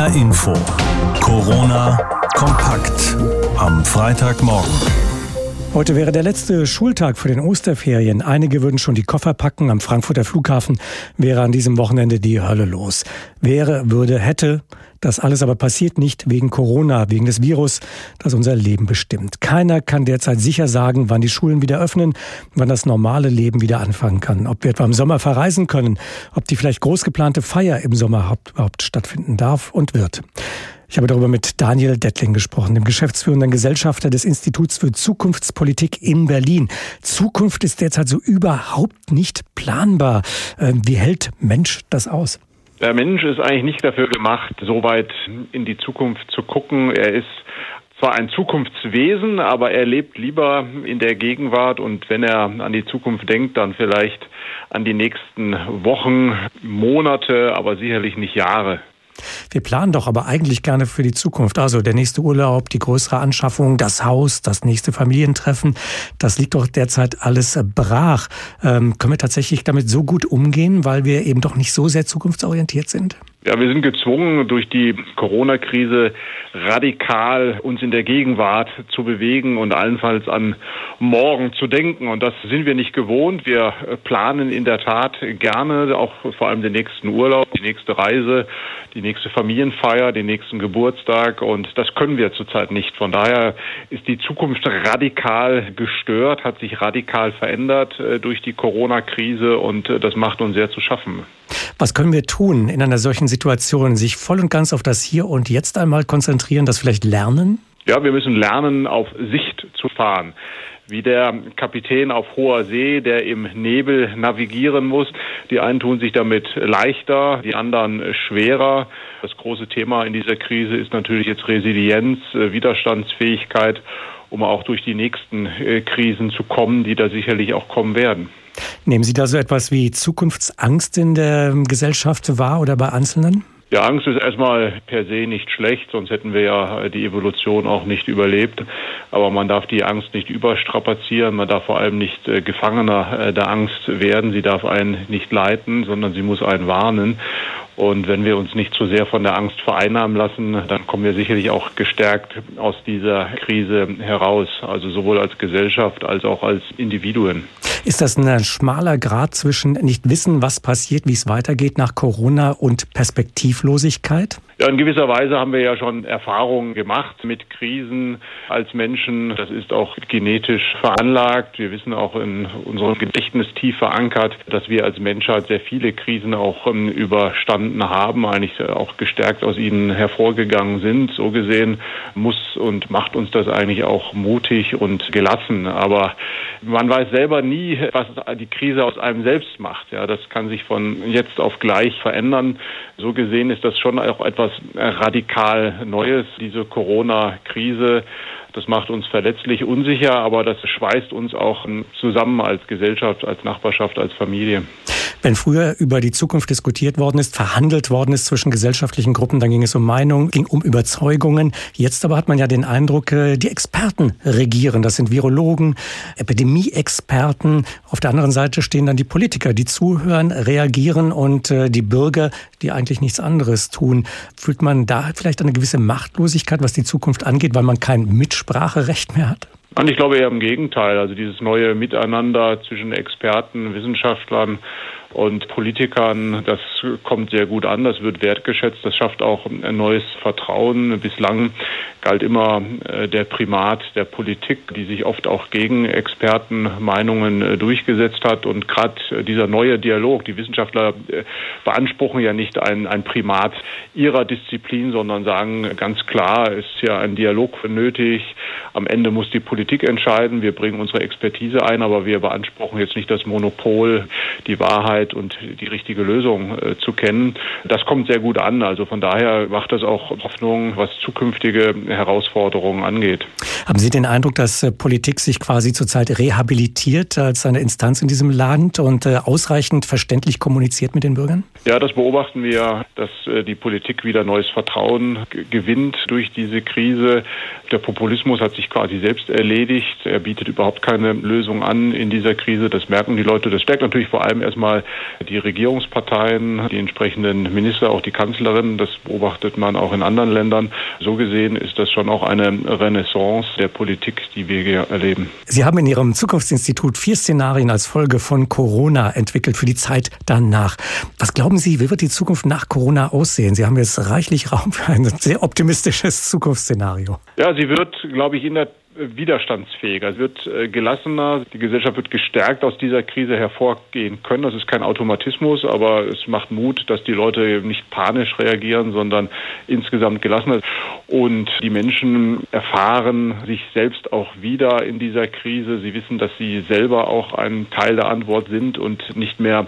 HR Info. Corona kompakt am Freitagmorgen. Heute wäre der letzte Schultag für den Osterferien. Einige würden schon die Koffer packen. Am Frankfurter Flughafen wäre an diesem Wochenende die Hölle los. Wäre, würde, hätte. Das alles aber passiert nicht wegen Corona, wegen des Virus, das unser Leben bestimmt. Keiner kann derzeit sicher sagen, wann die Schulen wieder öffnen, wann das normale Leben wieder anfangen kann. Ob wir etwa im Sommer verreisen können, ob die vielleicht groß geplante Feier im Sommer überhaupt stattfinden darf und wird. Ich habe darüber mit Daniel Dettling gesprochen, dem geschäftsführenden Gesellschafter des Instituts für Zukunftspolitik in Berlin. Zukunft ist derzeit so überhaupt nicht planbar. Ähm, wie hält Mensch das aus? Der Mensch ist eigentlich nicht dafür gemacht, so weit in die Zukunft zu gucken. Er ist zwar ein Zukunftswesen, aber er lebt lieber in der Gegenwart und wenn er an die Zukunft denkt, dann vielleicht an die nächsten Wochen, Monate, aber sicherlich nicht Jahre. Wir planen doch aber eigentlich gerne für die Zukunft. Also der nächste Urlaub, die größere Anschaffung, das Haus, das nächste Familientreffen. Das liegt doch derzeit alles brach. Ähm, können wir tatsächlich damit so gut umgehen, weil wir eben doch nicht so sehr zukunftsorientiert sind? Ja, wir sind gezwungen, durch die Corona-Krise radikal uns in der Gegenwart zu bewegen und allenfalls an morgen zu denken. Und das sind wir nicht gewohnt. Wir planen in der Tat gerne auch vor allem den nächsten Urlaub, die nächste Reise, die nächste Familienfeier, den nächsten Geburtstag. Und das können wir zurzeit nicht. Von daher ist die Zukunft radikal gestört, hat sich radikal verändert äh, durch die Corona-Krise und äh, das macht uns sehr zu schaffen. Was können wir tun in einer solchen Situation? Sich voll und ganz auf das Hier und Jetzt einmal konzentrieren, das vielleicht lernen? Ja, wir müssen lernen, auf Sicht zu fahren wie der Kapitän auf hoher See, der im Nebel navigieren muss. Die einen tun sich damit leichter, die anderen schwerer. Das große Thema in dieser Krise ist natürlich jetzt Resilienz, äh, Widerstandsfähigkeit, um auch durch die nächsten äh, Krisen zu kommen, die da sicherlich auch kommen werden. Nehmen Sie da so etwas wie Zukunftsangst in der Gesellschaft wahr oder bei Einzelnen? Ja, Angst ist erstmal per se nicht schlecht, sonst hätten wir ja die Evolution auch nicht überlebt. Aber man darf die Angst nicht überstrapazieren, man darf vor allem nicht äh, Gefangener äh, der Angst werden, sie darf einen nicht leiten, sondern sie muss einen warnen. Und wenn wir uns nicht zu sehr von der Angst vereinnahmen lassen, dann kommen wir sicherlich auch gestärkt aus dieser Krise heraus, also sowohl als Gesellschaft als auch als Individuen. Ist das ein schmaler Grad zwischen nicht wissen, was passiert, wie es weitergeht nach Corona und Perspektivlosigkeit? Ja, in gewisser Weise haben wir ja schon Erfahrungen gemacht mit Krisen als Menschen. Das ist auch genetisch veranlagt. Wir wissen auch in unserem Gedächtnis tief verankert, dass wir als Menschheit sehr viele Krisen auch ähm, überstanden haben, eigentlich auch gestärkt aus ihnen hervorgegangen sind. So gesehen muss und macht uns das eigentlich auch mutig und gelassen. Aber man weiß selber nie, was die Krise aus einem selbst macht. Ja, das kann sich von jetzt auf gleich verändern. So gesehen ist das schon auch etwas radikal Neues, diese Corona-Krise. Das macht uns verletzlich unsicher, aber das schweißt uns auch zusammen als Gesellschaft, als Nachbarschaft, als Familie. Wenn früher über die Zukunft diskutiert worden ist, verhandelt worden ist zwischen gesellschaftlichen Gruppen, dann ging es um Meinung, ging um Überzeugungen. Jetzt aber hat man ja den Eindruck, äh, die Experten regieren. Das sind Virologen, Epidemie-Experten. Auf der anderen Seite stehen dann die Politiker, die zuhören, reagieren und äh, die Bürger, die eigentlich nichts anderes tun. Fühlt man da vielleicht eine gewisse Machtlosigkeit, was die Zukunft angeht, weil man kein Mitspracherecht mehr hat? Und ich glaube eher im Gegenteil. Also dieses neue Miteinander zwischen Experten, Wissenschaftlern und Politikern, das kommt sehr gut an, das wird wertgeschätzt, das schafft auch ein neues Vertrauen. Bislang galt immer äh, der Primat der Politik, die sich oft auch gegen Expertenmeinungen äh, durchgesetzt hat. Und gerade äh, dieser neue Dialog, die Wissenschaftler beanspruchen ja nicht ein, ein Primat ihrer Disziplin, sondern sagen ganz klar, ist ja ein Dialog nötig. Am Ende muss die Politik entscheiden. Wir bringen unsere Expertise ein, aber wir beanspruchen jetzt nicht das Monopol, die Wahrheit und die richtige Lösung zu kennen. Das kommt sehr gut an. Also von daher macht das auch Hoffnung, was zukünftige Herausforderungen angeht. Haben Sie den Eindruck, dass äh, Politik sich quasi zurzeit rehabilitiert als eine Instanz in diesem Land und äh, ausreichend verständlich kommuniziert mit den Bürgern? Ja, das beobachten wir, dass äh, die Politik wieder neues Vertrauen gewinnt durch diese Krise. Der Populismus hat sich quasi selbst erledigt. Er bietet überhaupt keine Lösung an in dieser Krise. Das merken die Leute. Das stärkt natürlich vor allem erstmal die Regierungsparteien, die entsprechenden Minister, auch die Kanzlerin. Das beobachtet man auch in anderen Ländern. So gesehen ist das schon auch eine Renaissance der Politik, die wir hier erleben. Sie haben in Ihrem Zukunftsinstitut vier Szenarien als Folge von Corona entwickelt für die Zeit danach. Was glauben Sie, wie wird die Zukunft nach Corona aussehen? Sie haben jetzt reichlich Raum für ein sehr optimistisches Zukunftsszenario. Ja, sie wird, glaube ich, in der widerstandsfähiger, wird äh, gelassener, die Gesellschaft wird gestärkt aus dieser Krise hervorgehen können. Das ist kein Automatismus, aber es macht Mut, dass die Leute nicht panisch reagieren, sondern insgesamt gelassener. Und die Menschen erfahren sich selbst auch wieder in dieser Krise. Sie wissen, dass sie selber auch ein Teil der Antwort sind und nicht mehr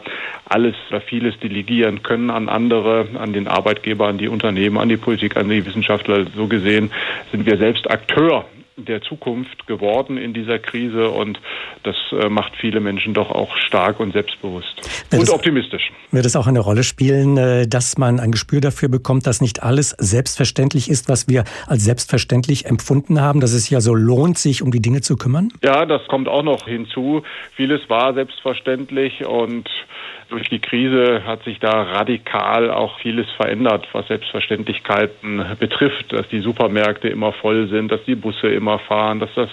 alles oder vieles delegieren können an andere, an den Arbeitgeber, an die Unternehmen, an die Politik, an die Wissenschaftler. So gesehen sind wir selbst Akteur der Zukunft geworden in dieser Krise und das äh, macht viele Menschen doch auch stark und selbstbewusst wird und es, optimistisch. Wird es auch eine Rolle spielen, äh, dass man ein Gespür dafür bekommt, dass nicht alles selbstverständlich ist, was wir als selbstverständlich empfunden haben, dass es ja so lohnt, sich um die Dinge zu kümmern? Ja, das kommt auch noch hinzu. Vieles war selbstverständlich und durch die Krise hat sich da radikal auch vieles verändert, was Selbstverständlichkeiten betrifft, dass die Supermärkte immer voll sind, dass die Busse immer fahren, dass das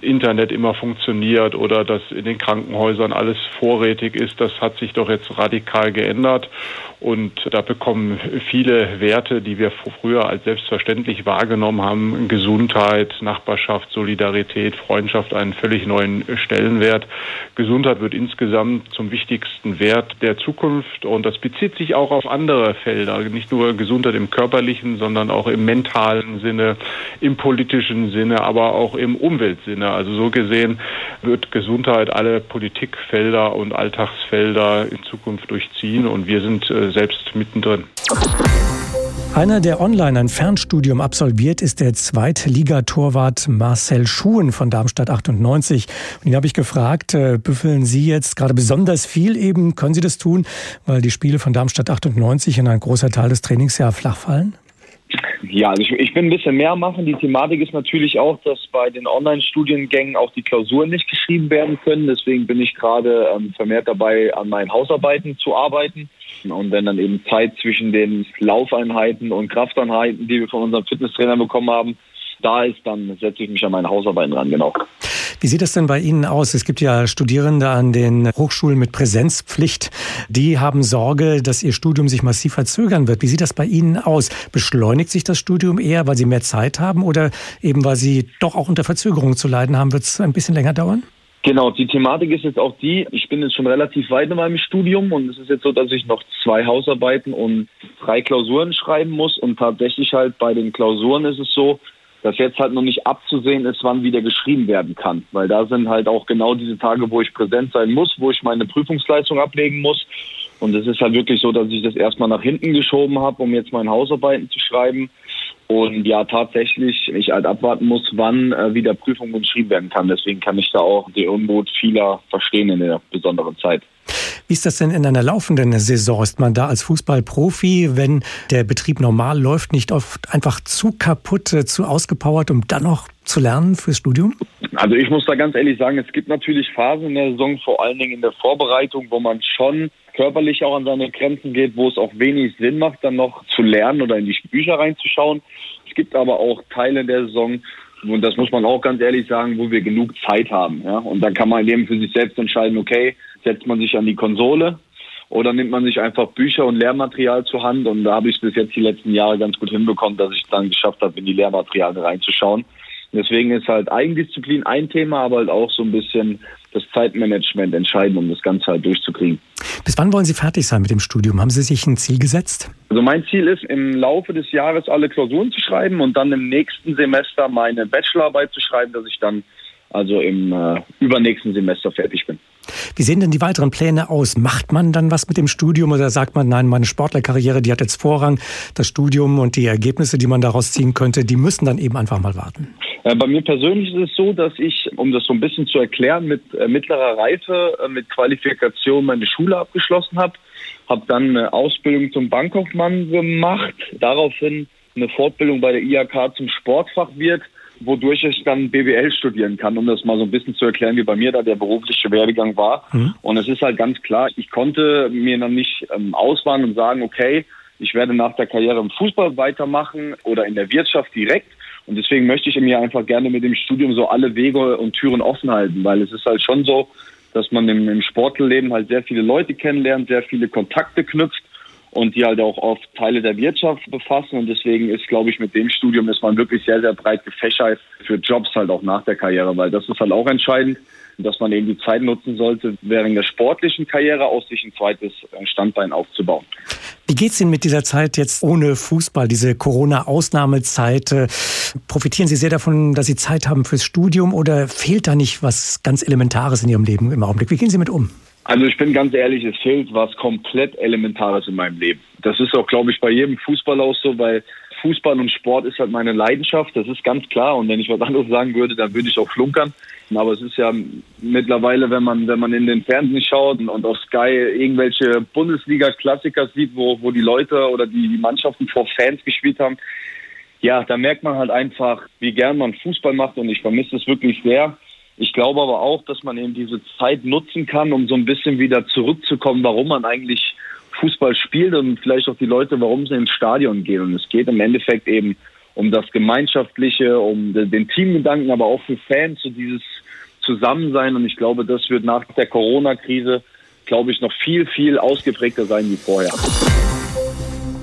Internet immer funktioniert oder dass in den Krankenhäusern alles vorrätig ist. Das hat sich doch jetzt radikal geändert. Und da bekommen viele Werte, die wir früher als selbstverständlich wahrgenommen haben, Gesundheit, Nachbarschaft, Solidarität, Freundschaft, einen völlig neuen Stellenwert. Gesundheit wird insgesamt zum wichtigsten Wert der Zukunft und das bezieht sich auch auf andere Felder, nicht nur Gesundheit im körperlichen, sondern auch im mentalen Sinne, im politischen Sinne, aber auch im Umweltsinne. Also so gesehen wird Gesundheit alle Politikfelder und Alltagsfelder in Zukunft durchziehen und wir sind äh, selbst mittendrin. Einer, der online ein Fernstudium absolviert, ist der Zweitligatorwart Marcel Schuhen von Darmstadt 98. Und ihn habe ich gefragt, äh, büffeln Sie jetzt gerade besonders viel eben? Können Sie das tun, weil die Spiele von Darmstadt 98 in ein großer Teil des Trainings ja flach fallen? Ja, also ich, ich will ein bisschen mehr machen. Die Thematik ist natürlich auch, dass bei den Online-Studiengängen auch die Klausuren nicht geschrieben werden können. Deswegen bin ich gerade ähm, vermehrt dabei, an meinen Hausarbeiten zu arbeiten. Und wenn dann eben Zeit zwischen den Laufeinheiten und Krafteinheiten, die wir von unserem Fitnesstrainer bekommen haben, da ist, dann setze ich mich an meine Hausarbeiten ran, genau. Wie sieht es denn bei Ihnen aus? Es gibt ja Studierende an den Hochschulen mit Präsenzpflicht. Die haben Sorge, dass ihr Studium sich massiv verzögern wird. Wie sieht das bei Ihnen aus? Beschleunigt sich das Studium eher, weil Sie mehr Zeit haben oder eben weil Sie doch auch unter Verzögerung zu leiden haben? Wird es ein bisschen länger dauern? Genau, die Thematik ist jetzt auch die, ich bin jetzt schon relativ weit in meinem Studium und es ist jetzt so, dass ich noch zwei Hausarbeiten und drei Klausuren schreiben muss und tatsächlich halt bei den Klausuren ist es so, dass jetzt halt noch nicht abzusehen ist, wann wieder geschrieben werden kann. Weil da sind halt auch genau diese Tage, wo ich präsent sein muss, wo ich meine Prüfungsleistung ablegen muss. Und es ist halt wirklich so, dass ich das erstmal nach hinten geschoben habe, um jetzt meine Hausarbeiten zu schreiben. Und ja, tatsächlich, ich halt abwarten muss, wann äh, wieder Prüfungen geschrieben werden kann. Deswegen kann ich da auch die Unmut vieler verstehen in der besonderen Zeit. Wie ist das denn in einer laufenden Saison? Ist man da als Fußballprofi, wenn der Betrieb normal läuft, nicht oft einfach zu kaputt, äh, zu ausgepowert, um dann noch zu lernen fürs Studium? Also ich muss da ganz ehrlich sagen, es gibt natürlich Phasen in der Saison, vor allen Dingen in der Vorbereitung, wo man schon körperlich auch an seine Grenzen geht, wo es auch wenig Sinn macht, dann noch zu lernen oder in die Bücher reinzuschauen. Es gibt aber auch Teile der Saison, und das muss man auch ganz ehrlich sagen, wo wir genug Zeit haben. Ja? Und dann kann man eben für sich selbst entscheiden, okay, setzt man sich an die Konsole oder nimmt man sich einfach Bücher und Lehrmaterial zur Hand. Und da habe ich es bis jetzt die letzten Jahre ganz gut hinbekommen, dass ich dann geschafft habe, in die Lehrmaterialien reinzuschauen. Deswegen ist halt Eigendisziplin ein Thema, aber halt auch so ein bisschen das Zeitmanagement entscheidend, um das Ganze halt durchzukriegen. Bis wann wollen Sie fertig sein mit dem Studium? Haben Sie sich ein Ziel gesetzt? Also mein Ziel ist, im Laufe des Jahres alle Klausuren zu schreiben und dann im nächsten Semester meine Bachelorarbeit zu schreiben, dass ich dann also im äh, übernächsten Semester fertig bin. Wie sehen denn die weiteren Pläne aus? Macht man dann was mit dem Studium oder sagt man, nein, meine Sportlerkarriere, die hat jetzt Vorrang, das Studium und die Ergebnisse, die man daraus ziehen könnte, die müssen dann eben einfach mal warten? Äh, bei mir persönlich ist es so, dass ich, um das so ein bisschen zu erklären, mit äh, mittlerer Reife, äh, mit Qualifikation meine Schule abgeschlossen habe, habe dann eine Ausbildung zum Bankkaufmann gemacht, daraufhin eine Fortbildung bei der IHK zum Sportfachwirt wodurch ich dann BWL studieren kann, um das mal so ein bisschen zu erklären, wie bei mir da der berufliche Werdegang war. Mhm. Und es ist halt ganz klar, ich konnte mir dann nicht ähm, auswahlen und sagen, okay, ich werde nach der Karriere im Fußball weitermachen oder in der Wirtschaft direkt. Und deswegen möchte ich mir einfach gerne mit dem Studium so alle Wege und Türen offen halten, weil es ist halt schon so, dass man im, im Sportleben halt sehr viele Leute kennenlernt, sehr viele Kontakte knüpft und die halt auch oft Teile der Wirtschaft befassen. Und deswegen ist, glaube ich, mit dem Studium ist man wirklich sehr, sehr breit gefächert für Jobs halt auch nach der Karriere, weil das ist halt auch entscheidend dass man eben die Zeit nutzen sollte, während der sportlichen Karriere auch sich ein zweites Standbein aufzubauen. Wie geht's Ihnen mit dieser Zeit jetzt ohne Fußball, diese Corona-Ausnahmezeit? Profitieren Sie sehr davon, dass Sie Zeit haben fürs Studium oder fehlt da nicht was ganz Elementares in Ihrem Leben im Augenblick? Wie gehen Sie mit um? Also ich bin ganz ehrlich, es fehlt was komplett Elementares in meinem Leben. Das ist auch, glaube ich, bei jedem Fußballer auch so, weil Fußball und Sport ist halt meine Leidenschaft, das ist ganz klar. Und wenn ich was anderes sagen würde, dann würde ich auch flunkern. Aber es ist ja mittlerweile, wenn man, wenn man in den Fernsehen schaut und auf Sky irgendwelche Bundesliga-Klassiker sieht, wo, wo die Leute oder die Mannschaften vor Fans gespielt haben, ja, da merkt man halt einfach, wie gern man Fußball macht und ich vermisse es wirklich sehr. Ich glaube aber auch, dass man eben diese Zeit nutzen kann, um so ein bisschen wieder zurückzukommen, warum man eigentlich Fußball spielt und vielleicht auch die Leute, warum sie ins Stadion gehen. Und es geht im Endeffekt eben um das Gemeinschaftliche, um den Teamgedanken, aber auch für Fans, so dieses Zusammensein. Und ich glaube, das wird nach der Corona-Krise, glaube ich, noch viel, viel ausgeprägter sein wie vorher.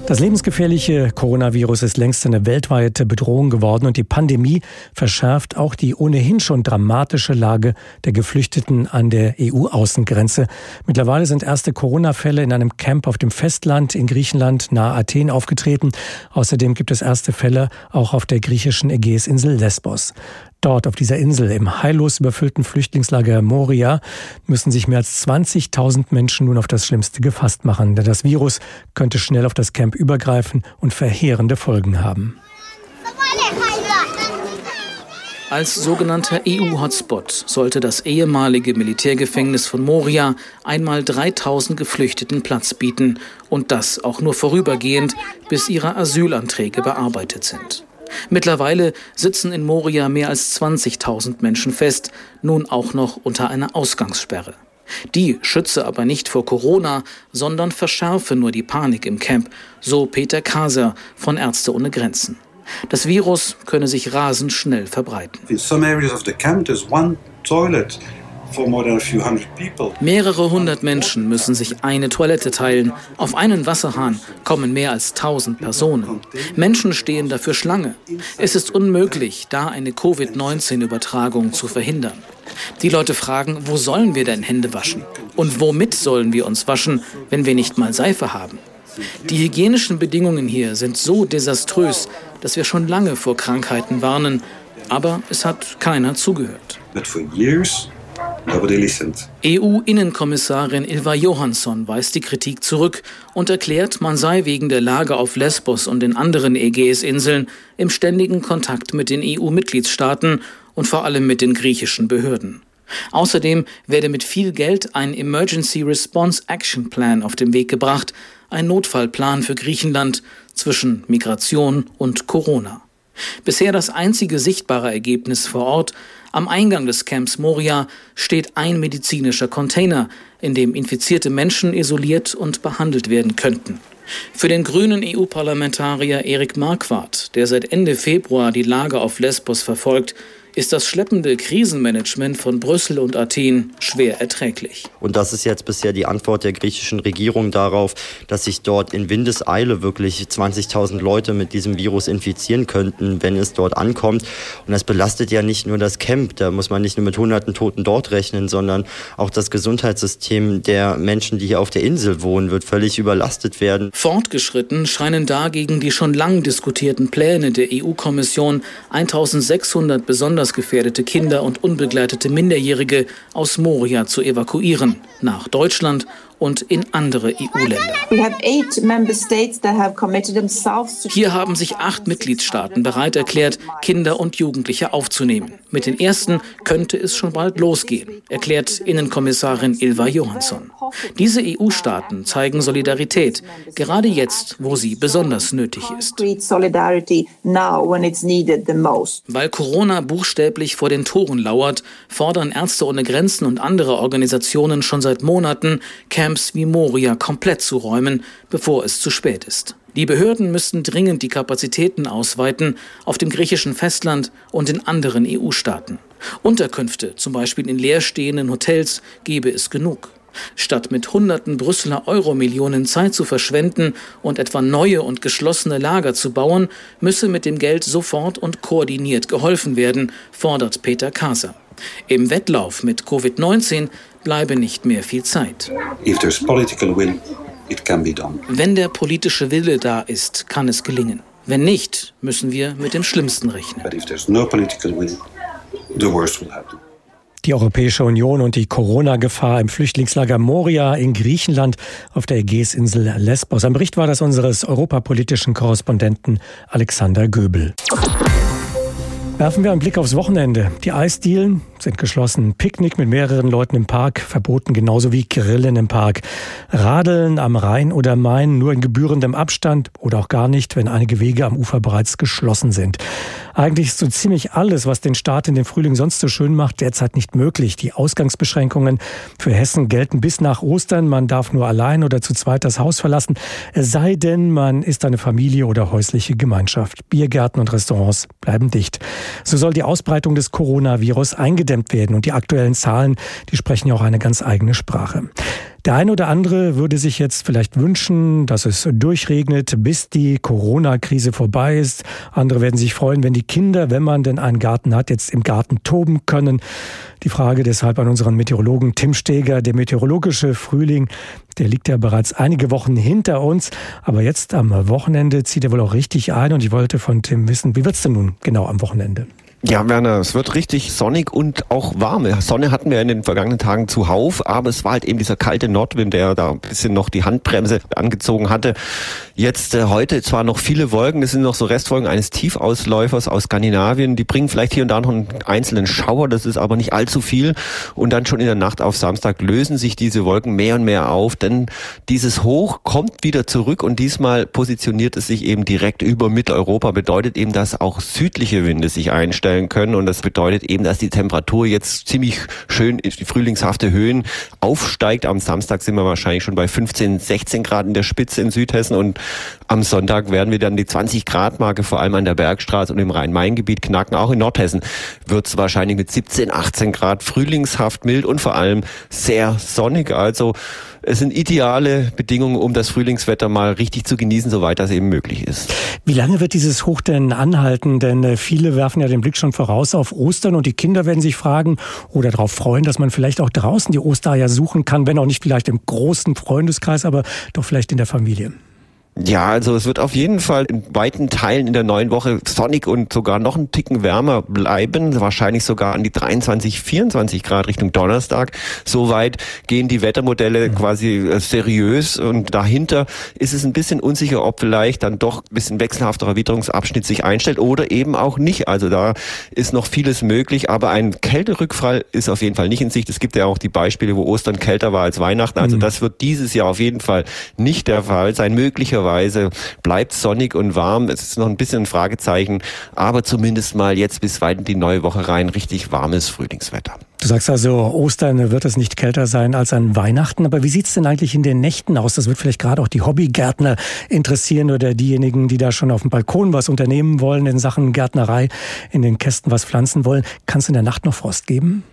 Das lebensgefährliche Coronavirus ist längst eine weltweite Bedrohung geworden und die Pandemie verschärft auch die ohnehin schon dramatische Lage der Geflüchteten an der EU-Außengrenze. Mittlerweile sind erste Corona-Fälle in einem Camp auf dem Festland in Griechenland nahe Athen aufgetreten. Außerdem gibt es erste Fälle auch auf der griechischen Ägäisinsel Lesbos. Dort auf dieser Insel im heillos überfüllten Flüchtlingslager Moria müssen sich mehr als 20.000 Menschen nun auf das Schlimmste gefasst machen, denn das Virus könnte schnell auf das Camp übergreifen und verheerende Folgen haben. Als sogenannter EU-Hotspot sollte das ehemalige Militärgefängnis von Moria einmal 3000 Geflüchteten Platz bieten und das auch nur vorübergehend, bis ihre Asylanträge bearbeitet sind. Mittlerweile sitzen in Moria mehr als 20.000 Menschen fest, nun auch noch unter einer Ausgangssperre. Die schütze aber nicht vor Corona, sondern verschärfe nur die Panik im Camp, so Peter Kaser von Ärzte ohne Grenzen. Das Virus könne sich rasend schnell verbreiten. In some areas of the camp there's one toilet Mehrere hundert Menschen müssen sich eine Toilette teilen. Auf einen Wasserhahn kommen mehr als tausend Personen. Menschen stehen dafür Schlange. Es ist unmöglich, da eine Covid-19-Übertragung zu verhindern. Die Leute fragen, wo sollen wir denn Hände waschen? Und womit sollen wir uns waschen, wenn wir nicht mal Seife haben? Die hygienischen Bedingungen hier sind so desaströs, dass wir schon lange vor Krankheiten warnen, aber es hat keiner zugehört. But for years EU-Innenkommissarin Ilva Johansson weist die Kritik zurück und erklärt, man sei wegen der Lage auf Lesbos und den anderen Ägäisinseln im ständigen Kontakt mit den EU-Mitgliedstaaten und vor allem mit den griechischen Behörden. Außerdem werde mit viel Geld ein Emergency Response Action Plan auf den Weg gebracht, ein Notfallplan für Griechenland zwischen Migration und Corona. Bisher das einzige sichtbare Ergebnis vor Ort am Eingang des Camps Moria steht ein medizinischer Container, in dem infizierte Menschen isoliert und behandelt werden könnten. Für den grünen EU-Parlamentarier Erik Marquardt, der seit Ende Februar die Lage auf Lesbos verfolgt, ist das schleppende Krisenmanagement von Brüssel und Athen schwer erträglich. Und das ist jetzt bisher die Antwort der griechischen Regierung darauf, dass sich dort in Windeseile wirklich 20.000 Leute mit diesem Virus infizieren könnten, wenn es dort ankommt. Und das belastet ja nicht nur das Camp, da muss man nicht nur mit hunderten Toten dort rechnen, sondern auch das Gesundheitssystem der Menschen, die hier auf der Insel wohnen, wird völlig überlastet werden. Fortgeschritten scheinen dagegen die schon lang diskutierten Pläne der EU-Kommission, 1600 besonders gefährdete Kinder und unbegleitete Minderjährige aus Moria zu evakuieren, nach Deutschland und in andere EU-Länder. Hier haben sich acht Mitgliedstaaten bereit erklärt, Kinder und Jugendliche aufzunehmen. Mit den ersten könnte es schon bald losgehen, erklärt Innenkommissarin Ilva Johansson. Diese EU-Staaten zeigen Solidarität, gerade jetzt, wo sie besonders nötig ist. Weil Corona buchstäblich vor den Toren lauert, fordern Ärzte ohne Grenzen und andere Organisationen schon seit Monaten, Camps wie Moria komplett zu räumen, bevor es zu spät ist. Die Behörden müssten dringend die Kapazitäten ausweiten auf dem griechischen Festland und in anderen EU-Staaten. Unterkünfte, zum Beispiel in leerstehenden Hotels, gebe es genug. Statt mit hunderten Brüsseler Euro-Millionen Zeit zu verschwenden und etwa neue und geschlossene Lager zu bauen, müsse mit dem Geld sofort und koordiniert geholfen werden, fordert Peter Kaser. Im Wettlauf mit Covid-19 bleibe nicht mehr viel Zeit. Will, Wenn der politische Wille da ist, kann es gelingen. Wenn nicht, müssen wir mit dem Schlimmsten rechnen. No will, die Europäische Union und die Corona-Gefahr im Flüchtlingslager Moria in Griechenland auf der Ägäisinsel Lesbos. Ein Bericht war das unseres europapolitischen Korrespondenten Alexander Göbel. Werfen wir einen Blick aufs Wochenende. Die Eisdielen sind geschlossen. Picknick mit mehreren Leuten im Park verboten, genauso wie Grillen im Park. Radeln am Rhein oder Main nur in gebührendem Abstand oder auch gar nicht, wenn einige Wege am Ufer bereits geschlossen sind. Eigentlich ist so ziemlich alles, was den Start in den Frühling sonst so schön macht, derzeit nicht möglich. Die Ausgangsbeschränkungen für Hessen gelten bis nach Ostern. Man darf nur allein oder zu zweit das Haus verlassen, es sei denn, man ist eine Familie oder häusliche Gemeinschaft. Biergärten und Restaurants bleiben dicht. So soll die Ausbreitung des Coronavirus eingedämmt werden und die aktuellen Zahlen, die sprechen ja auch eine ganz eigene Sprache. Der eine oder andere würde sich jetzt vielleicht wünschen, dass es durchregnet, bis die Corona-Krise vorbei ist. Andere werden sich freuen, wenn die Kinder, wenn man denn einen Garten hat, jetzt im Garten toben können. Die Frage deshalb an unseren Meteorologen Tim Steger. Der meteorologische Frühling, der liegt ja bereits einige Wochen hinter uns. Aber jetzt am Wochenende zieht er wohl auch richtig ein. Und ich wollte von Tim wissen, wie wird's denn nun genau am Wochenende? Ja, Werner, es wird richtig sonnig und auch warm. Sonne hatten wir in den vergangenen Tagen zuhauf, aber es war halt eben dieser kalte Nordwind, der da ein bisschen noch die Handbremse angezogen hatte. Jetzt äh, heute zwar noch viele Wolken, das sind noch so Restfolgen eines Tiefausläufers aus Skandinavien, die bringen vielleicht hier und da noch einen einzelnen Schauer, das ist aber nicht allzu viel. Und dann schon in der Nacht auf Samstag lösen sich diese Wolken mehr und mehr auf, denn dieses Hoch kommt wieder zurück und diesmal positioniert es sich eben direkt über Mitteleuropa, bedeutet eben, dass auch südliche Winde sich einstellen einstellen können. Und das bedeutet eben, dass die Temperatur jetzt ziemlich schön in die frühlingshafte Höhen aufsteigt. Am Samstag sind wir wahrscheinlich schon bei 15, 16 Grad in der Spitze in Südhessen und am Sonntag werden wir dann die 20 Grad Marke vor allem an der Bergstraße und im Rhein-Main-Gebiet knacken. Auch in Nordhessen wird es wahrscheinlich mit 17, 18 Grad frühlingshaft mild und vor allem sehr sonnig. Also es sind ideale Bedingungen, um das Frühlingswetter mal richtig zu genießen, soweit das eben möglich ist. Wie lange wird dieses Hoch denn anhalten? Denn äh, viele werfen ja den Blick schon voraus auf Ostern und die Kinder werden sich fragen oder darauf freuen, dass man vielleicht auch draußen die Ostereier suchen kann, wenn auch nicht vielleicht im großen Freundeskreis, aber doch vielleicht in der Familie. Ja, also es wird auf jeden Fall in weiten Teilen in der neuen Woche sonnig und sogar noch einen Ticken wärmer bleiben, wahrscheinlich sogar an die 23, 24 Grad Richtung Donnerstag. Soweit gehen die Wettermodelle mhm. quasi äh, seriös und dahinter ist es ein bisschen unsicher, ob vielleicht dann doch ein bisschen wechselhafterer Witterungsabschnitt sich einstellt oder eben auch nicht. Also da ist noch vieles möglich, aber ein Kälterückfall ist auf jeden Fall nicht in Sicht. Es gibt ja auch die Beispiele, wo Ostern kälter war als Weihnachten. Also mhm. das wird dieses Jahr auf jeden Fall nicht der Fall sein. Möglicherweise möglicherweise bleibt sonnig und warm. Es ist noch ein bisschen ein Fragezeichen, aber zumindest mal jetzt bis weit in die neue Woche rein richtig warmes Frühlingswetter. Du sagst also, Ostern wird es nicht kälter sein als an Weihnachten. Aber wie sieht es denn eigentlich in den Nächten aus? Das wird vielleicht gerade auch die Hobbygärtner interessieren oder diejenigen, die da schon auf dem Balkon was unternehmen wollen in Sachen Gärtnerei, in den Kästen was pflanzen wollen. Kann es in der Nacht noch Frost geben?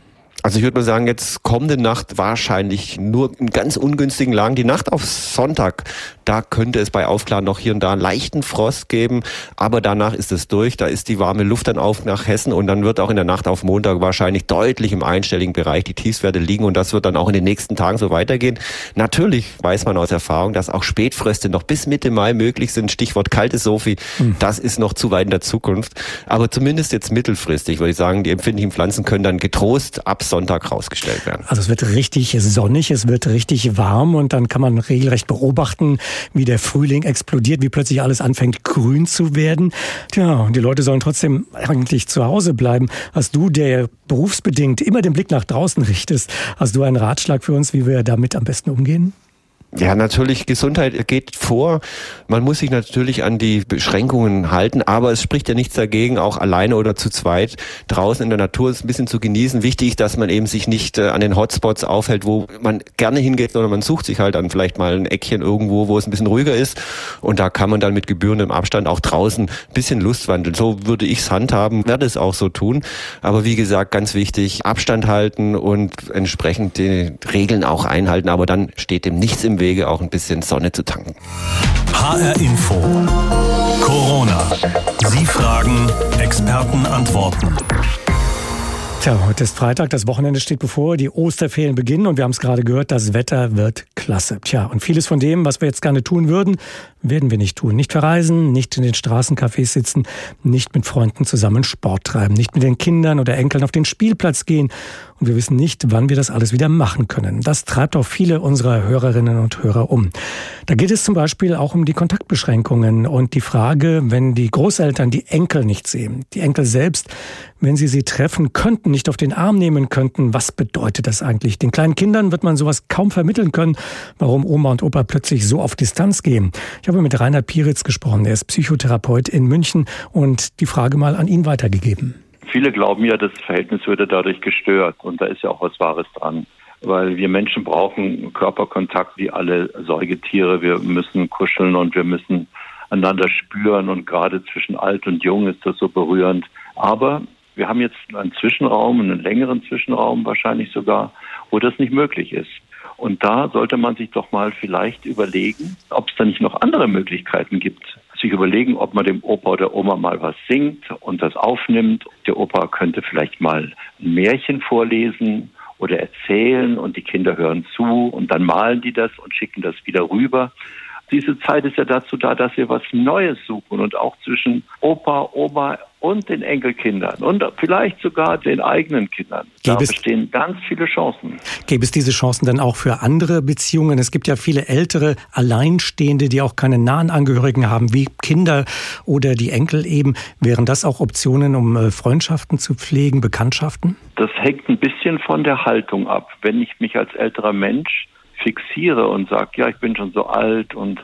Also ich würde mal sagen, jetzt kommende Nacht wahrscheinlich nur in ganz ungünstigen Lagen. Die Nacht auf Sonntag, da könnte es bei Aufklaren noch hier und da einen leichten Frost geben, aber danach ist es durch. Da ist die warme Luft dann auf nach Hessen und dann wird auch in der Nacht auf Montag wahrscheinlich deutlich im einstelligen Bereich die Tiefstwerte liegen und das wird dann auch in den nächsten Tagen so weitergehen. Natürlich weiß man aus Erfahrung, dass auch Spätfröste noch bis Mitte Mai möglich sind. Stichwort kalte Sophie, hm. das ist noch zu weit in der Zukunft. Aber zumindest jetzt mittelfristig würde ich sagen, die empfindlichen Pflanzen können dann getrost ab Sonntag rausgestellt werden. Also es wird richtig sonnig, es wird richtig warm und dann kann man regelrecht beobachten, wie der Frühling explodiert, wie plötzlich alles anfängt grün zu werden. Tja, und die Leute sollen trotzdem eigentlich zu Hause bleiben. Hast du, der berufsbedingt immer den Blick nach draußen richtest, hast du einen Ratschlag für uns, wie wir damit am besten umgehen? Ja, natürlich, Gesundheit geht vor. Man muss sich natürlich an die Beschränkungen halten, aber es spricht ja nichts dagegen, auch alleine oder zu zweit draußen in der Natur ein bisschen zu genießen. Wichtig, dass man eben sich nicht äh, an den Hotspots aufhält, wo man gerne hingeht, sondern man sucht sich halt dann vielleicht mal ein Eckchen irgendwo, wo es ein bisschen ruhiger ist. Und da kann man dann mit gebührendem Abstand auch draußen ein bisschen Lust wandeln. So würde ich es handhaben, werde es auch so tun. Aber wie gesagt, ganz wichtig, Abstand halten und entsprechend die Regeln auch einhalten. Aber dann steht dem nichts im Wege, auch ein bisschen Sonne zu tanken. HR Info. Corona. Sie fragen, Experten antworten. Tja, heute ist Freitag, das Wochenende steht bevor, die Osterferien beginnen und wir haben es gerade gehört, das Wetter wird klasse. Tja, und vieles von dem, was wir jetzt gerne tun würden, werden wir nicht tun. Nicht verreisen, nicht in den Straßencafés sitzen, nicht mit Freunden zusammen Sport treiben, nicht mit den Kindern oder Enkeln auf den Spielplatz gehen und wir wissen nicht, wann wir das alles wieder machen können. Das treibt auch viele unserer Hörerinnen und Hörer um. Da geht es zum Beispiel auch um die Kontaktbeschränkungen und die Frage, wenn die Großeltern die Enkel nicht sehen, die Enkel selbst, wenn sie sie treffen könnten, nicht auf den Arm nehmen könnten, was bedeutet das eigentlich? Den kleinen Kindern wird man sowas kaum vermitteln können, warum Oma und Opa plötzlich so auf Distanz gehen. Ich habe mit Reinhard Pieritz gesprochen, er ist Psychotherapeut in München und die Frage mal an ihn weitergegeben. Viele glauben ja, das Verhältnis würde dadurch gestört und da ist ja auch was Wahres dran. Weil wir Menschen brauchen Körperkontakt wie alle Säugetiere. Wir müssen kuscheln und wir müssen einander spüren und gerade zwischen alt und jung ist das so berührend. Aber wir haben jetzt einen Zwischenraum, einen längeren Zwischenraum wahrscheinlich sogar, wo das nicht möglich ist. Und da sollte man sich doch mal vielleicht überlegen, ob es da nicht noch andere Möglichkeiten gibt, sich überlegen, ob man dem Opa oder Oma mal was singt und das aufnimmt. Der Opa könnte vielleicht mal ein Märchen vorlesen oder erzählen und die Kinder hören zu und dann malen die das und schicken das wieder rüber. Diese Zeit ist ja dazu da, dass wir was Neues suchen und auch zwischen Opa, Oma und den Enkelkindern und vielleicht sogar den eigenen Kindern. Gäbe da bestehen ganz viele Chancen. Gäbe es diese Chancen dann auch für andere Beziehungen? Es gibt ja viele ältere Alleinstehende, die auch keine nahen Angehörigen haben, wie Kinder oder die Enkel eben. Wären das auch Optionen, um äh, Freundschaften zu pflegen, Bekanntschaften? Das hängt ein bisschen von der Haltung ab. Wenn ich mich als älterer Mensch fixiere und sage, ja, ich bin schon so alt und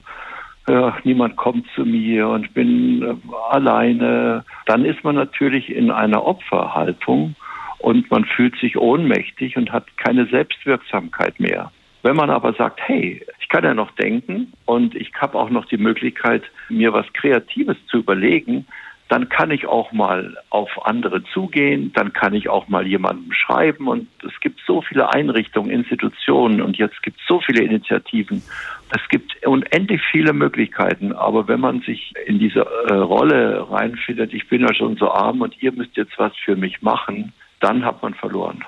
niemand kommt zu mir und bin äh, alleine, dann ist man natürlich in einer Opferhaltung und man fühlt sich ohnmächtig und hat keine Selbstwirksamkeit mehr. Wenn man aber sagt, hey, ich kann ja noch denken und ich habe auch noch die Möglichkeit, mir was Kreatives zu überlegen, dann kann ich auch mal auf andere zugehen, dann kann ich auch mal jemandem schreiben und es gibt so viele Einrichtungen, Institutionen und jetzt gibt es so viele Initiativen. Es gibt unendlich viele Möglichkeiten, aber wenn man sich in diese äh, Rolle reinfindet, ich bin ja schon so arm und ihr müsst jetzt was für mich machen, dann hat man verloren.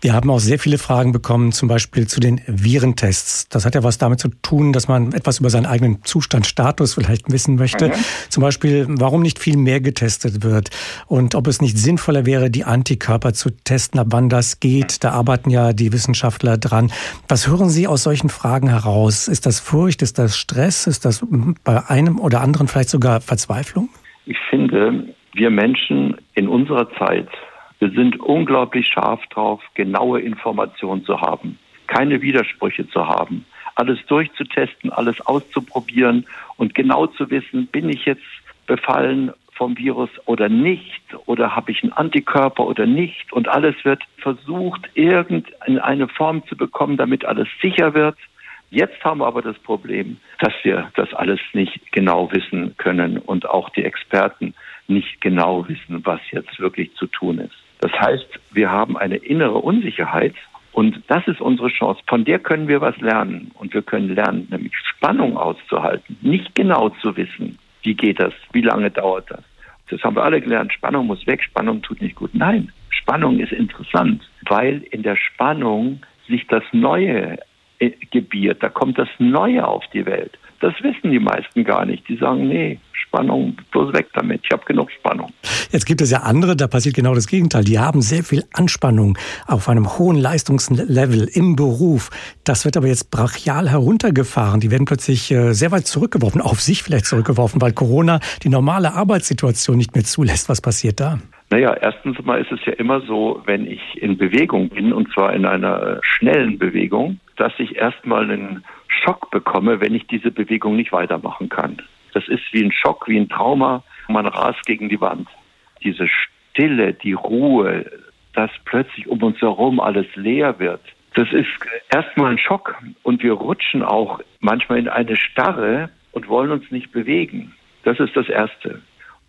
Wir haben auch sehr viele Fragen bekommen, zum Beispiel zu den Virentests. Das hat ja was damit zu tun, dass man etwas über seinen eigenen Zustand, Status vielleicht wissen möchte. Mhm. Zum Beispiel, warum nicht viel mehr getestet wird und ob es nicht sinnvoller wäre, die Antikörper zu testen, ab wann das geht. Da arbeiten ja die Wissenschaftler dran. Was hören Sie aus solchen Fragen heraus? Ist das Furcht? Ist das Stress? Ist das bei einem oder anderen vielleicht sogar Verzweiflung? Ich finde, wir Menschen in unserer Zeit wir sind unglaublich scharf drauf, genaue Informationen zu haben, keine Widersprüche zu haben, alles durchzutesten, alles auszuprobieren und genau zu wissen, bin ich jetzt befallen vom Virus oder nicht oder habe ich einen Antikörper oder nicht und alles wird versucht, irgendeine Form zu bekommen, damit alles sicher wird. Jetzt haben wir aber das Problem, dass wir das alles nicht genau wissen können und auch die Experten nicht genau wissen, was jetzt wirklich zu tun ist. Das heißt, wir haben eine innere Unsicherheit und das ist unsere Chance. Von der können wir was lernen und wir können lernen, nämlich Spannung auszuhalten, nicht genau zu wissen, wie geht das, wie lange dauert das. Das haben wir alle gelernt. Spannung muss weg, Spannung tut nicht gut. Nein, Spannung ist interessant, weil in der Spannung sich das Neue äh, gebiert, da kommt das Neue auf die Welt. Das wissen die meisten gar nicht. Die sagen, nee, Spannung, bloß weg damit. Ich habe genug Spannung. Jetzt gibt es ja andere, da passiert genau das Gegenteil. Die haben sehr viel Anspannung auf einem hohen Leistungslevel im Beruf. Das wird aber jetzt brachial heruntergefahren. Die werden plötzlich äh, sehr weit zurückgeworfen, auf sich vielleicht zurückgeworfen, weil Corona die normale Arbeitssituation nicht mehr zulässt. Was passiert da? Naja, erstens mal ist es ja immer so, wenn ich in Bewegung bin, und zwar in einer schnellen Bewegung, dass ich erstmal einen Schock bekomme, wenn ich diese Bewegung nicht weitermachen kann. Das ist wie ein Schock, wie ein Trauma. Man rast gegen die Wand. Diese Stille, die Ruhe, dass plötzlich um uns herum alles leer wird. Das ist erstmal ein Schock und wir rutschen auch manchmal in eine Starre und wollen uns nicht bewegen. Das ist das Erste.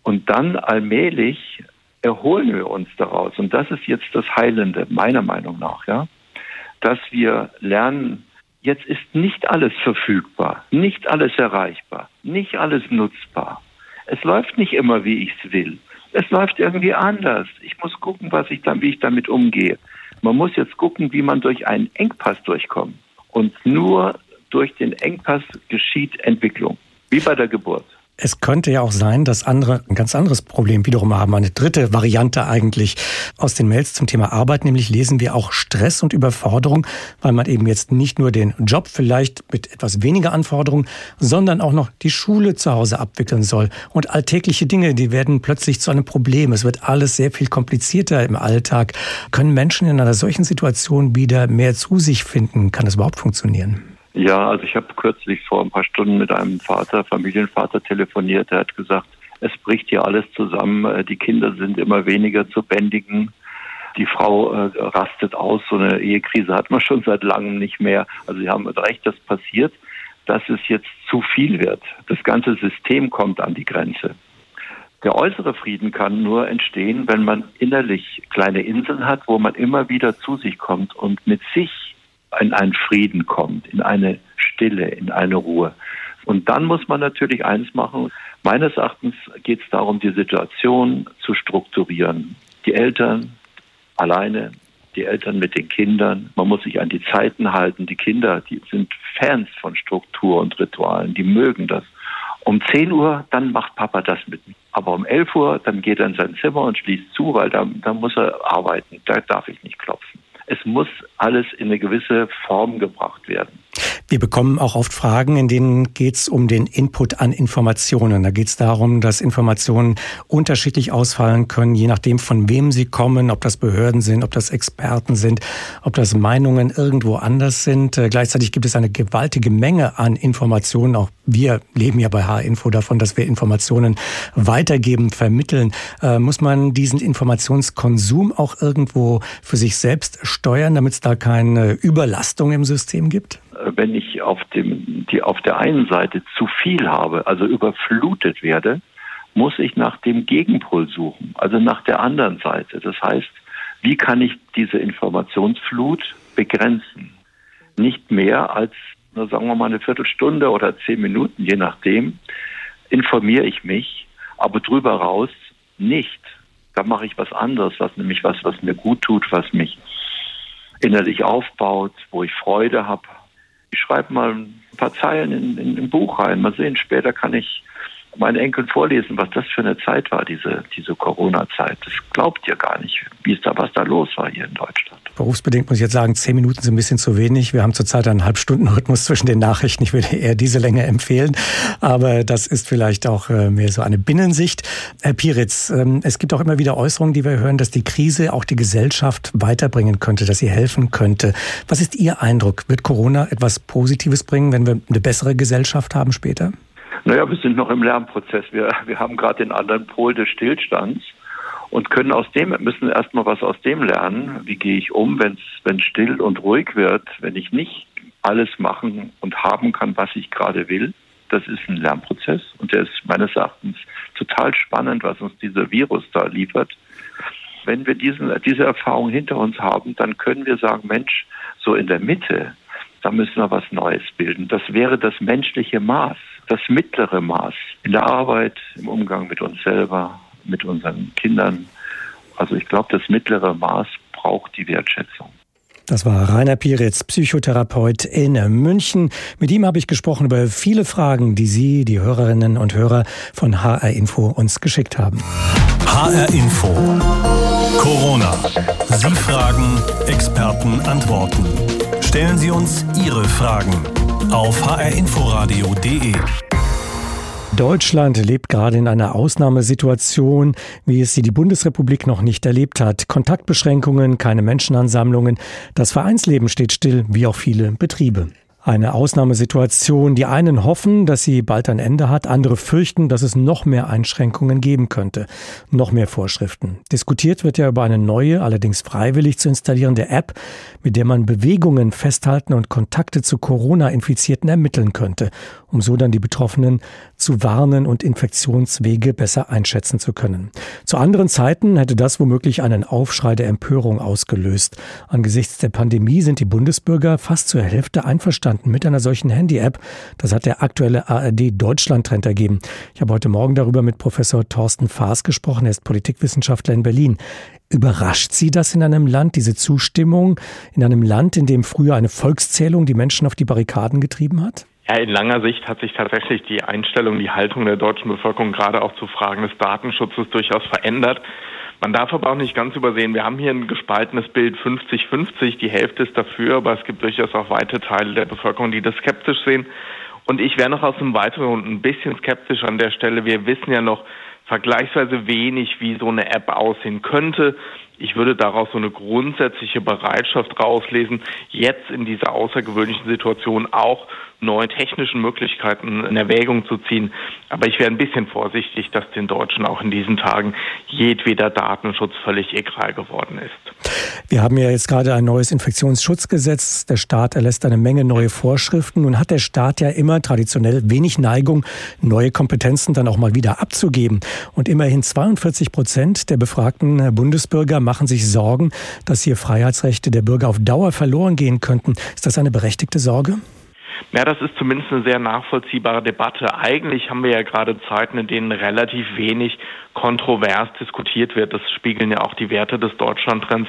Und dann allmählich erholen wir uns daraus. Und das ist jetzt das Heilende, meiner Meinung nach, ja. Dass wir lernen, jetzt ist nicht alles verfügbar, nicht alles erreichbar, nicht alles nutzbar. Es läuft nicht immer, wie ich es will. Es läuft irgendwie anders. Ich muss gucken, was ich dann, wie ich damit umgehe. Man muss jetzt gucken, wie man durch einen Engpass durchkommt. Und nur durch den Engpass geschieht Entwicklung, wie bei der Geburt. Es könnte ja auch sein, dass andere ein ganz anderes Problem wiederum haben. Eine dritte Variante eigentlich aus den Mails zum Thema Arbeit, nämlich lesen wir auch Stress und Überforderung, weil man eben jetzt nicht nur den Job vielleicht mit etwas weniger Anforderungen, sondern auch noch die Schule zu Hause abwickeln soll. Und alltägliche Dinge, die werden plötzlich zu einem Problem. Es wird alles sehr viel komplizierter im Alltag. Können Menschen in einer solchen Situation wieder mehr zu sich finden? Kann das überhaupt funktionieren? Ja, also ich habe kürzlich vor ein paar Stunden mit einem Vater, Familienvater telefoniert. Der hat gesagt, es bricht hier alles zusammen. Äh, die Kinder sind immer weniger zu bändigen. Die Frau äh, rastet aus. So eine Ehekrise hat man schon seit langem nicht mehr. Also Sie haben recht, das passiert, dass es jetzt zu viel wird. Das ganze System kommt an die Grenze. Der äußere Frieden kann nur entstehen, wenn man innerlich kleine Inseln hat, wo man immer wieder zu sich kommt und mit sich in einen Frieden kommt, in eine Stille, in eine Ruhe. Und dann muss man natürlich eines machen. Meines Erachtens geht es darum, die Situation zu strukturieren. Die Eltern alleine, die Eltern mit den Kindern. Man muss sich an die Zeiten halten. Die Kinder, die sind Fans von Struktur und Ritualen. Die mögen das. Um 10 Uhr, dann macht Papa das mit mir. Aber um 11 Uhr, dann geht er in sein Zimmer und schließt zu, weil da, da muss er arbeiten. Da darf ich nicht klopfen es muss alles in eine gewisse Form gebracht werden. Wir bekommen auch oft Fragen, in denen geht es um den Input an Informationen. Da geht es darum, dass Informationen unterschiedlich ausfallen können, je nachdem, von wem sie kommen, ob das Behörden sind, ob das Experten sind, ob das Meinungen irgendwo anders sind. Äh, gleichzeitig gibt es eine gewaltige Menge an Informationen. Auch wir leben ja bei H-Info davon, dass wir Informationen weitergeben, vermitteln. Äh, muss man diesen Informationskonsum auch irgendwo für sich selbst steuern, damit es da keine Überlastung im System gibt? Wenn ich auf, dem, die, auf der einen Seite zu viel habe, also überflutet werde, muss ich nach dem Gegenpol suchen, also nach der anderen Seite. Das heißt, wie kann ich diese Informationsflut begrenzen? Nicht mehr als, sagen wir mal, eine Viertelstunde oder zehn Minuten, je nachdem, informiere ich mich, aber drüber raus nicht. Da mache ich was anderes, was nämlich was, was mir gut tut, was mich innerlich aufbaut, wo ich Freude habe, ich schreibe mal ein paar Zeilen in, in, in ein Buch rein. Mal sehen, später kann ich meinen Enkeln vorlesen, was das für eine Zeit war, diese, diese Corona-Zeit. Das glaubt ihr gar nicht, wie es da, was da los war hier in Deutschland. Berufsbedingt muss ich jetzt sagen, zehn Minuten sind ein bisschen zu wenig. Wir haben zurzeit einen Halbstunden-Rhythmus zwischen den Nachrichten. Ich würde eher diese Länge empfehlen. Aber das ist vielleicht auch äh, mehr so eine Binnensicht. Herr Piritz, ähm, es gibt auch immer wieder Äußerungen, die wir hören, dass die Krise auch die Gesellschaft weiterbringen könnte, dass sie helfen könnte. Was ist Ihr Eindruck? Wird Corona etwas Positives bringen, wenn wir eine bessere Gesellschaft haben später? Naja, wir sind noch im Lernprozess. Wir, wir haben gerade den anderen Pol des Stillstands und können aus dem, müssen erstmal was aus dem lernen. Wie gehe ich um, wenn es still und ruhig wird, wenn ich nicht alles machen und haben kann, was ich gerade will. Das ist ein Lernprozess und der ist meines Erachtens total spannend, was uns dieser Virus da liefert. Wenn wir diesen, diese Erfahrung hinter uns haben, dann können wir sagen, Mensch, so in der Mitte, da müssen wir was Neues bilden. Das wäre das menschliche Maß das mittlere Maß in der Arbeit, im Umgang mit uns selber, mit unseren Kindern. Also ich glaube, das mittlere Maß braucht die Wertschätzung. Das war Rainer Piritz, Psychotherapeut in München. Mit ihm habe ich gesprochen über viele Fragen, die Sie, die Hörerinnen und Hörer von HR Info, uns geschickt haben. HR Info. Corona. Sie fragen, Experten antworten. Stellen Sie uns Ihre Fragen auf hrinforadio.de. Deutschland lebt gerade in einer Ausnahmesituation, wie es sie die Bundesrepublik noch nicht erlebt hat. Kontaktbeschränkungen, keine Menschenansammlungen. Das Vereinsleben steht still, wie auch viele Betriebe. Eine Ausnahmesituation. Die einen hoffen, dass sie bald ein Ende hat, andere fürchten, dass es noch mehr Einschränkungen geben könnte, noch mehr Vorschriften. Diskutiert wird ja über eine neue, allerdings freiwillig zu installierende App, mit der man Bewegungen festhalten und Kontakte zu Corona-Infizierten ermitteln könnte, um so dann die Betroffenen zu warnen und Infektionswege besser einschätzen zu können. Zu anderen Zeiten hätte das womöglich einen Aufschrei der Empörung ausgelöst. Angesichts der Pandemie sind die Bundesbürger fast zur Hälfte einverstanden einverstanden mit einer solchen Handy-App. Das hat der aktuelle ARD Deutschland-Trend ergeben. Ich habe heute Morgen darüber mit Professor Thorsten Faas gesprochen. Er ist Politikwissenschaftler in Berlin. Überrascht Sie das in einem Land, diese Zustimmung, in einem Land, in dem früher eine Volkszählung die Menschen auf die Barrikaden getrieben hat? Ja, in langer Sicht hat sich tatsächlich die Einstellung, die Haltung der deutschen Bevölkerung gerade auch zu Fragen des Datenschutzes durchaus verändert. Man darf aber auch nicht ganz übersehen, wir haben hier ein gespaltenes Bild 50-50. Die Hälfte ist dafür, aber es gibt durchaus auch weite Teile der Bevölkerung, die das skeptisch sehen. Und ich wäre noch aus dem weiteren Grund ein bisschen skeptisch an der Stelle. Wir wissen ja noch vergleichsweise wenig, wie so eine App aussehen könnte. Ich würde daraus so eine grundsätzliche Bereitschaft rauslesen, jetzt in dieser außergewöhnlichen Situation auch neue technischen Möglichkeiten in Erwägung zu ziehen. Aber ich wäre ein bisschen vorsichtig, dass den Deutschen auch in diesen Tagen jedweder Datenschutz völlig egal geworden ist. Wir haben ja jetzt gerade ein neues Infektionsschutzgesetz. Der Staat erlässt eine Menge neue Vorschriften. Nun hat der Staat ja immer traditionell wenig Neigung, neue Kompetenzen dann auch mal wieder abzugeben. Und immerhin 42 Prozent der befragten Bundesbürger machen sich Sorgen, dass hier Freiheitsrechte der Bürger auf Dauer verloren gehen könnten. Ist das eine berechtigte Sorge? Ja, das ist zumindest eine sehr nachvollziehbare Debatte. Eigentlich haben wir ja gerade Zeiten, in denen relativ wenig kontrovers diskutiert wird. Das spiegeln ja auch die Werte des Deutschlandtrends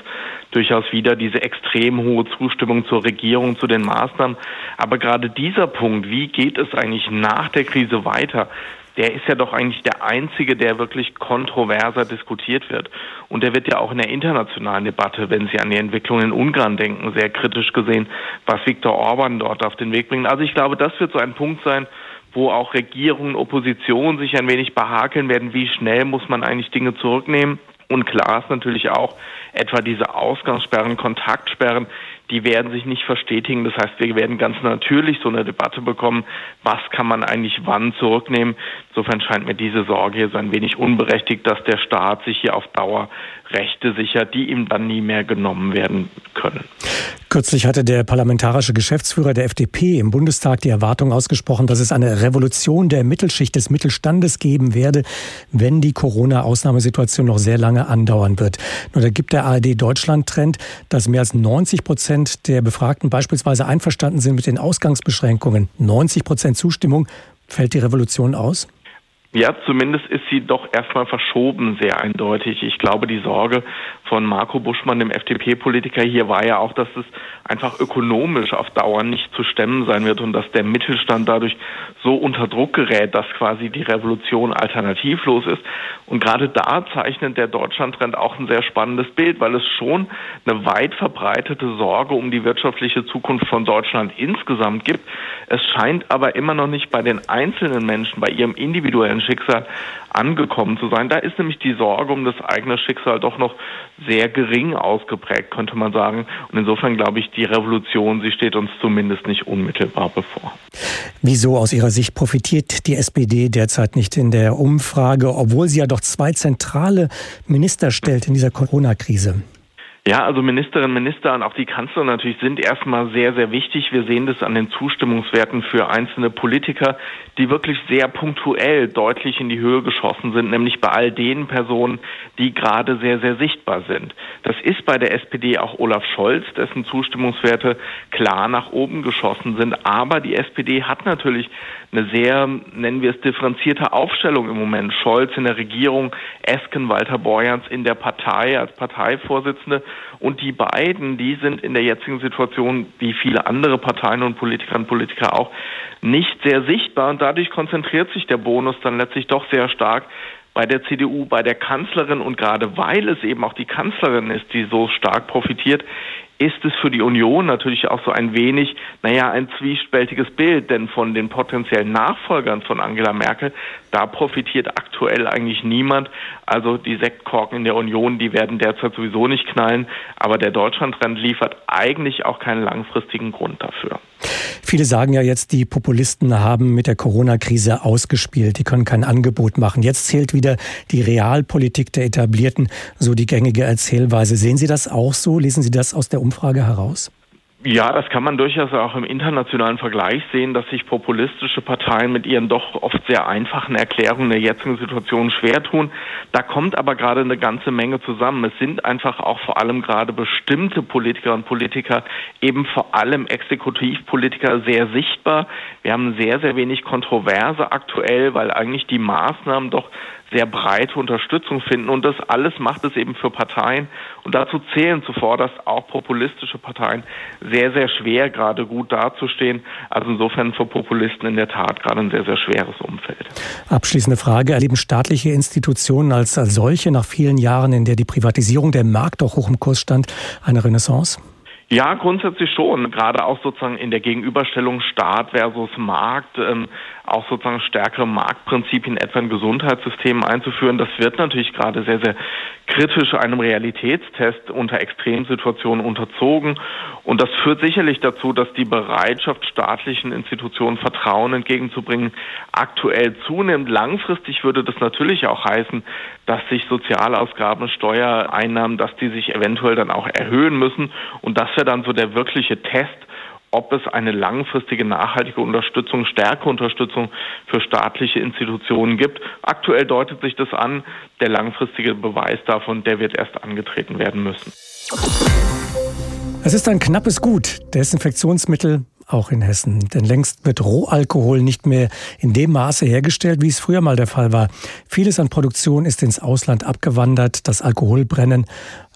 durchaus wieder, diese extrem hohe Zustimmung zur Regierung, zu den Maßnahmen. Aber gerade dieser Punkt, wie geht es eigentlich nach der Krise weiter? Der ist ja doch eigentlich der einzige, der wirklich kontroverser diskutiert wird. Und der wird ja auch in der internationalen Debatte, wenn Sie an die Entwicklung in Ungarn denken, sehr kritisch gesehen, was Viktor Orban dort auf den Weg bringt. Also ich glaube, das wird so ein Punkt sein, wo auch Regierung und Opposition sich ein wenig behakeln werden, wie schnell muss man eigentlich Dinge zurücknehmen. Und klar ist natürlich auch etwa diese Ausgangssperren, Kontaktsperren, die werden sich nicht verstetigen. Das heißt, wir werden ganz natürlich so eine Debatte bekommen, was kann man eigentlich wann zurücknehmen. Insofern scheint mir diese Sorge hier so ein wenig unberechtigt, dass der Staat sich hier auf Dauer Rechte sichert, die ihm dann nie mehr genommen werden können. Kürzlich hatte der parlamentarische Geschäftsführer der FDP im Bundestag die Erwartung ausgesprochen, dass es eine Revolution der Mittelschicht des Mittelstandes geben werde, wenn die Corona-Ausnahmesituation noch sehr lange andauern wird. Nur da gibt der ARD Deutschland Trend, dass mehr als 90 Prozent der Befragten beispielsweise einverstanden sind mit den Ausgangsbeschränkungen. 90 Prozent Zustimmung. Fällt die Revolution aus? Ja, zumindest ist sie doch erstmal verschoben, sehr eindeutig. Ich glaube, die Sorge von Marco Buschmann, dem FDP-Politiker hier, war ja auch, dass es einfach ökonomisch auf Dauer nicht zu stemmen sein wird und dass der Mittelstand dadurch so unter Druck gerät, dass quasi die Revolution alternativlos ist. Und gerade da zeichnet der Deutschlandtrend auch ein sehr spannendes Bild, weil es schon eine weit verbreitete Sorge um die wirtschaftliche Zukunft von Deutschland insgesamt gibt. Es scheint aber immer noch nicht bei den einzelnen Menschen, bei ihrem individuellen Schicksal angekommen zu sein. Da ist nämlich die Sorge um das eigene Schicksal doch noch sehr gering ausgeprägt, könnte man sagen. Und insofern glaube ich, die Revolution, sie steht uns zumindest nicht unmittelbar bevor. Wieso aus Ihrer Sicht profitiert die SPD derzeit nicht in der Umfrage, obwohl sie ja doch zwei zentrale Minister stellt in dieser Corona-Krise? Ja, also Ministerinnen Minister und auch die Kanzlerin natürlich sind erstmal sehr, sehr wichtig. Wir sehen das an den Zustimmungswerten für einzelne Politiker, die wirklich sehr punktuell deutlich in die Höhe geschossen sind, nämlich bei all den Personen, die gerade sehr, sehr sichtbar sind. Das ist bei der SPD auch Olaf Scholz, dessen Zustimmungswerte klar nach oben geschossen sind. Aber die SPD hat natürlich eine sehr, nennen wir es, differenzierte Aufstellung im Moment. Scholz in der Regierung, Esken, Walter Borjans in der Partei als Parteivorsitzende Und die beiden, die sind in der jetzigen Situation, wie viele andere Parteien und Politikerinnen und Politiker auch, nicht sehr sichtbar. Und dadurch konzentriert sich der Bonus dann letztlich doch sehr stark bei der CDU, bei der Kanzlerin und gerade weil es eben auch die Kanzlerin ist, die so stark profitiert, ist es für die Union natürlich auch so ein wenig, naja, ein zwiespältiges Bild, denn von den potenziellen Nachfolgern von Angela Merkel, da profitiert aktuell eigentlich niemand. Also die Sektkorken in der Union, die werden derzeit sowieso nicht knallen, aber der Deutschlandtrend liefert eigentlich auch keinen langfristigen Grund dafür. Viele sagen ja jetzt, die Populisten haben mit der Corona-Krise ausgespielt. Die können kein Angebot machen. Jetzt zählt wieder die Realpolitik der Etablierten, so die gängige Erzählweise. Sehen Sie das auch so? Lesen Sie das aus der Umfrage heraus? Ja, das kann man durchaus auch im internationalen Vergleich sehen, dass sich populistische Parteien mit ihren doch oft sehr einfachen Erklärungen der jetzigen Situation schwer tun. Da kommt aber gerade eine ganze Menge zusammen. Es sind einfach auch vor allem gerade bestimmte Politiker und Politiker, eben vor allem Exekutivpolitiker, sehr sichtbar. Wir haben sehr, sehr wenig Kontroverse aktuell, weil eigentlich die Maßnahmen doch sehr breite Unterstützung finden. Und das alles macht es eben für Parteien, und dazu zählen zuvor, dass auch populistische Parteien sehr, sehr schwer gerade gut dazustehen. Also insofern für Populisten in der Tat gerade ein sehr, sehr schweres Umfeld. Abschließende Frage. Erleben staatliche Institutionen als, als solche nach vielen Jahren, in der die Privatisierung der Markt auch hoch im Kurs stand, eine Renaissance? Ja, grundsätzlich schon. Gerade auch sozusagen in der Gegenüberstellung Staat versus Markt, ähm, auch sozusagen stärkere Marktprinzipien etwa in Gesundheitssystemen einzuführen. Das wird natürlich gerade sehr, sehr kritisch einem Realitätstest unter Extremsituationen unterzogen. Und das führt sicherlich dazu, dass die Bereitschaft, staatlichen Institutionen Vertrauen entgegenzubringen, aktuell zunimmt. Langfristig würde das natürlich auch heißen, dass sich Sozialausgaben, Steuereinnahmen, dass die sich eventuell dann auch erhöhen müssen. Und das wäre dann so der wirkliche Test, ob es eine langfristige nachhaltige Unterstützung, stärkere Unterstützung für staatliche Institutionen gibt. Aktuell deutet sich das an. Der langfristige Beweis davon, der wird erst angetreten werden müssen. Es ist ein knappes Gut. Desinfektionsmittel auch in Hessen. Denn längst wird Rohalkohol nicht mehr in dem Maße hergestellt, wie es früher mal der Fall war. Vieles an Produktion ist ins Ausland abgewandert. Das Alkoholbrennen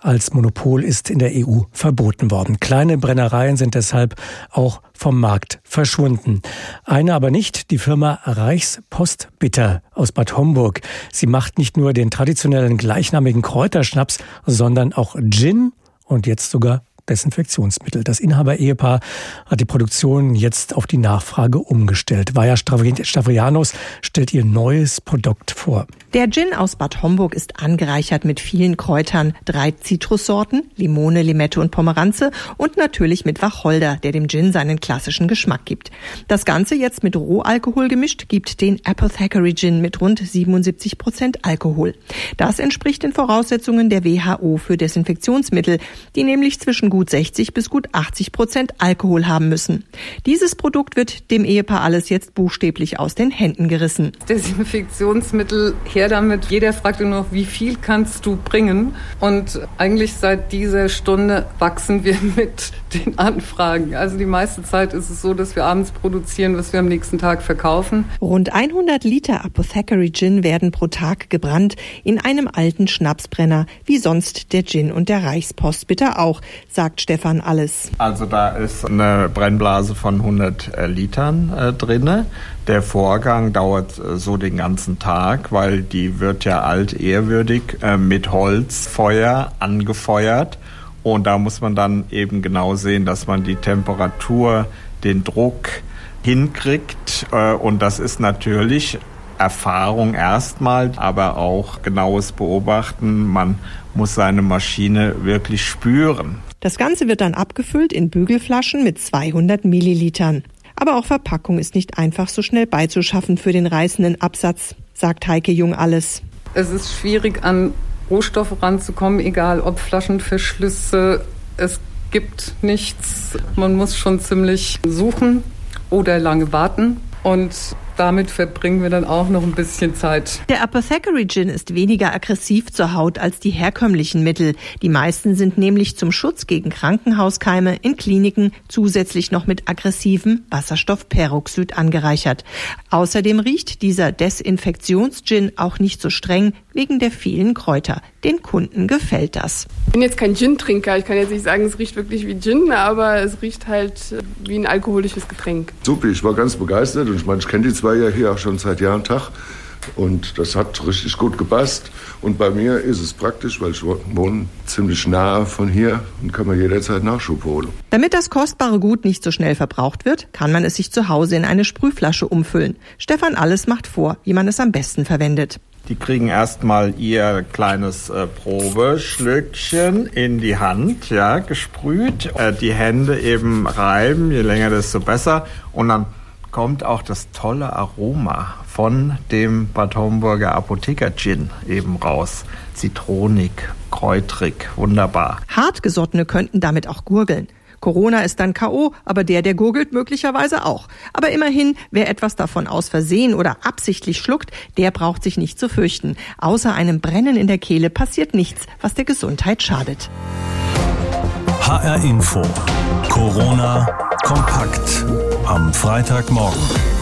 als Monopol ist in der EU verboten worden. Kleine Brennereien sind deshalb auch vom Markt verschwunden. Eine aber nicht, die Firma Reichspostbitter aus Bad Homburg. Sie macht nicht nur den traditionellen gleichnamigen Kräuterschnaps, sondern auch Gin und jetzt sogar Desinfektionsmittel. Das Inhaber-Ehepaar hat die Produktion jetzt auf die Nachfrage umgestellt. Vaja Stavrianos stellt ihr neues Produkt vor. Der Gin aus Bad Homburg ist angereichert mit vielen Kräutern, drei Zitrussorten, Limone, Limette und Pomeranze und natürlich mit Wacholder, der dem Gin seinen klassischen Geschmack gibt. Das Ganze jetzt mit Rohalkohol gemischt gibt den Apothecary Gin mit rund 77 Prozent Alkohol. Das entspricht den Voraussetzungen der WHO für Desinfektionsmittel, die nämlich zwischen gut 60 bis gut 80 Prozent Alkohol haben müssen. Dieses Produkt wird dem Ehepaar alles jetzt buchstäblich aus den Händen gerissen. Desinfektionsmittel her damit. Jeder fragte nur noch, wie viel kannst du bringen? Und eigentlich seit dieser Stunde wachsen wir mit den Anfragen. Also die meiste Zeit ist es so, dass wir abends produzieren, was wir am nächsten Tag verkaufen. Rund 100 Liter Apothecary Gin werden pro Tag gebrannt in einem alten Schnapsbrenner, wie sonst der Gin und der Reichspost bitte auch, sagt Stefan Alles. Also da ist eine Brennblase von 100 äh, Litern äh, drinne. Der Vorgang dauert äh, so den ganzen Tag, weil die wird ja altehrwürdig äh, mit Holzfeuer angefeuert. Und da muss man dann eben genau sehen, dass man die Temperatur, den Druck hinkriegt. Äh, und das ist natürlich Erfahrung erstmal, aber auch genaues Beobachten. Man muss seine Maschine wirklich spüren. Das Ganze wird dann abgefüllt in Bügelflaschen mit 200 Millilitern. Aber auch Verpackung ist nicht einfach so schnell beizuschaffen für den reißenden Absatz, sagt Heike Jung alles. Es ist schwierig, an Rohstoffe ranzukommen, egal ob Flaschenverschlüsse. Es gibt nichts. Man muss schon ziemlich suchen oder lange warten. Und damit verbringen wir dann auch noch ein bisschen Zeit. Der Apothecary Gin ist weniger aggressiv zur Haut als die herkömmlichen Mittel. Die meisten sind nämlich zum Schutz gegen Krankenhauskeime in Kliniken zusätzlich noch mit aggressivem Wasserstoffperoxid angereichert. Außerdem riecht dieser Desinfektionsgin auch nicht so streng wegen der vielen Kräuter. Den Kunden gefällt das. Ich bin jetzt kein Gin-Trinker. Ich kann jetzt nicht sagen, es riecht wirklich wie Gin, aber es riecht halt äh, wie ein alkoholisches Getränk. Super, ich war ganz begeistert und ich meine, ich kenne die zwei ja hier auch schon seit Jahr und Tag. Und das hat richtig gut gepasst. Und bei mir ist es praktisch, weil ich wohne ziemlich nahe von hier und kann man jederzeit Nachschub holen. Damit das kostbare Gut nicht so schnell verbraucht wird, kann man es sich zu Hause in eine Sprühflasche umfüllen. Stefan Alles macht vor, wie man es am besten verwendet. Die kriegen erstmal ihr kleines äh, Probeschlückchen in die Hand, ja, gesprüht. Äh, die Hände eben reiben, je länger desto besser. Und dann kommt auch das tolle Aroma von dem Bad Homburger Apotheker Gin eben raus. Zitronig, kräutrig, wunderbar. Hartgesottene könnten damit auch gurgeln. Corona ist dann K.O., aber der, der gurgelt, möglicherweise auch. Aber immerhin, wer etwas davon aus Versehen oder absichtlich schluckt, der braucht sich nicht zu fürchten. Außer einem Brennen in der Kehle passiert nichts, was der Gesundheit schadet. HR Info. Corona kompakt. Am Freitagmorgen.